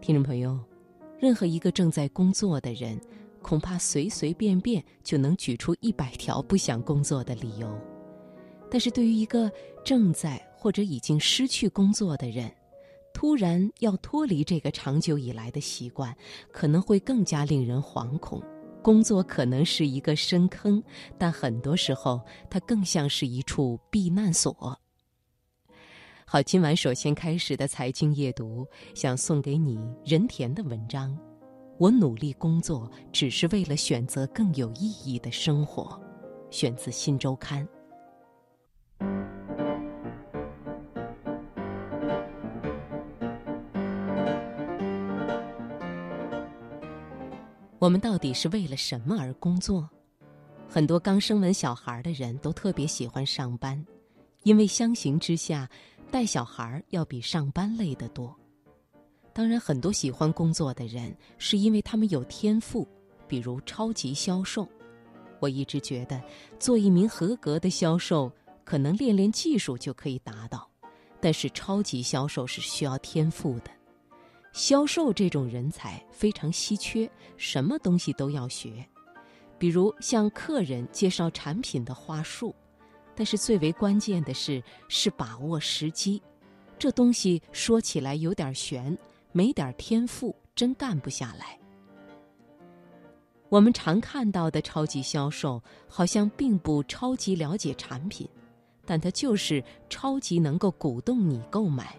听众朋友，任何一个正在工作的人，恐怕随随便便就能举出一百条不想工作的理由。但是对于一个正在或者已经失去工作的人，突然要脱离这个长久以来的习惯，可能会更加令人惶恐。工作可能是一个深坑，但很多时候它更像是一处避难所。好，今晚首先开始的财经夜读，想送给你任田的文章。我努力工作，只是为了选择更有意义的生活。选自《新周刊》。我们到底是为了什么而工作？很多刚生完小孩的人都特别喜欢上班，因为相形之下。带小孩要比上班累得多。当然，很多喜欢工作的人是因为他们有天赋，比如超级销售。我一直觉得，做一名合格的销售，可能练练技术就可以达到，但是超级销售是需要天赋的。销售这种人才非常稀缺，什么东西都要学，比如向客人介绍产品的话术。但是最为关键的是，是把握时机。这东西说起来有点悬，没点天赋真干不下来。我们常看到的超级销售，好像并不超级了解产品，但他就是超级能够鼓动你购买。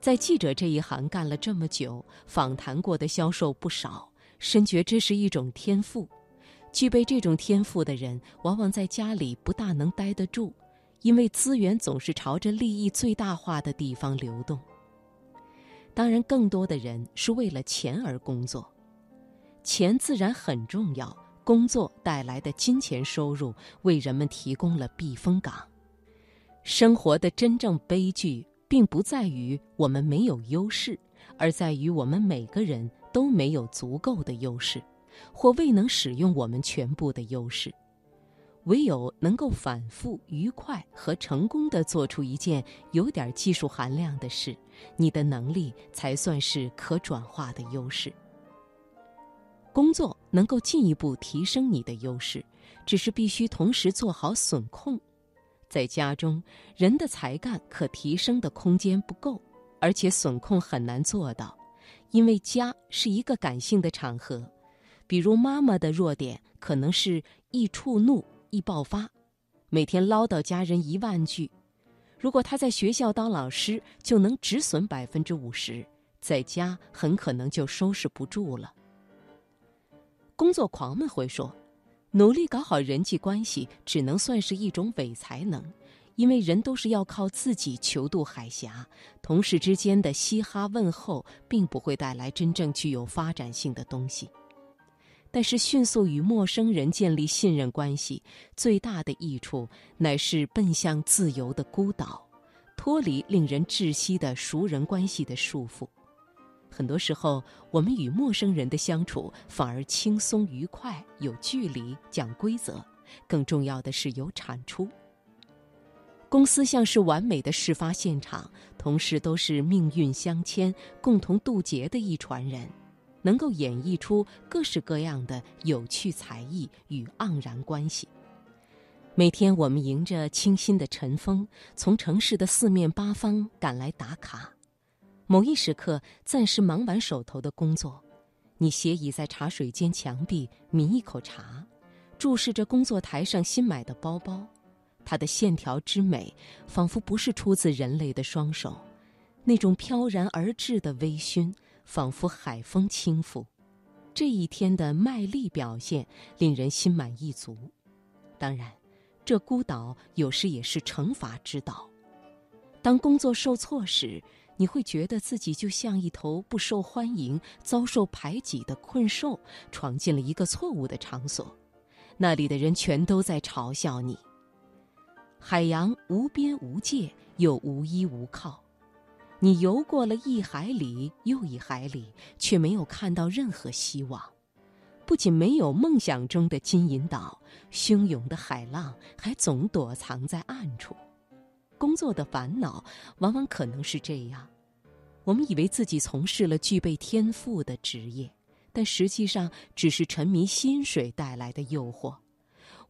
在记者这一行干了这么久，访谈过的销售不少，深觉这是一种天赋。具备这种天赋的人，往往在家里不大能待得住，因为资源总是朝着利益最大化的地方流动。当然，更多的人是为了钱而工作，钱自然很重要。工作带来的金钱收入为人们提供了避风港。生活的真正悲剧，并不在于我们没有优势，而在于我们每个人都没有足够的优势。或未能使用我们全部的优势，唯有能够反复、愉快和成功的做出一件有点技术含量的事，你的能力才算是可转化的优势。工作能够进一步提升你的优势，只是必须同时做好损控。在家中，人的才干可提升的空间不够，而且损控很难做到，因为家是一个感性的场合。比如妈妈的弱点可能是易触怒、易爆发，每天唠叨家人一万句。如果她在学校当老师，就能止损百分之五十，在家很可能就收拾不住了。工作狂们会说，努力搞好人际关系只能算是一种伪才能，因为人都是要靠自己求渡海峡，同事之间的嘻哈问候并不会带来真正具有发展性的东西。但是，迅速与陌生人建立信任关系，最大的益处乃是奔向自由的孤岛，脱离令人窒息的熟人关系的束缚。很多时候，我们与陌生人的相处反而轻松愉快，有距离，讲规则，更重要的是有产出。公司像是完美的事发现场，同事都是命运相牵、共同渡劫的一船人。能够演绎出各式各样的有趣才艺与盎然关系。每天，我们迎着清新的晨风，从城市的四面八方赶来打卡。某一时刻，暂时忙完手头的工作，你斜倚在茶水间墙壁，抿一口茶，注视着工作台上新买的包包，它的线条之美，仿佛不是出自人类的双手，那种飘然而至的微醺。仿佛海风轻拂，这一天的卖力表现令人心满意足。当然，这孤岛有时也是惩罚之岛。当工作受挫时，你会觉得自己就像一头不受欢迎、遭受排挤的困兽，闯进了一个错误的场所，那里的人全都在嘲笑你。海洋无边无界，又无依无靠。你游过了一海里又一海里，却没有看到任何希望。不仅没有梦想中的金银岛，汹涌的海浪还总躲藏在暗处。工作的烦恼往往可能是这样：我们以为自己从事了具备天赋的职业，但实际上只是沉迷薪水带来的诱惑。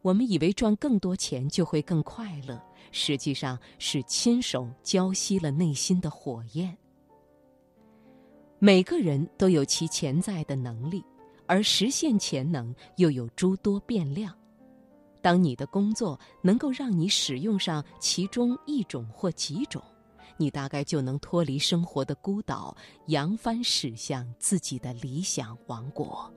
我们以为赚更多钱就会更快乐，实际上是亲手浇熄了内心的火焰。每个人都有其潜在的能力，而实现潜能又有诸多变量。当你的工作能够让你使用上其中一种或几种，你大概就能脱离生活的孤岛，扬帆驶向自己的理想王国。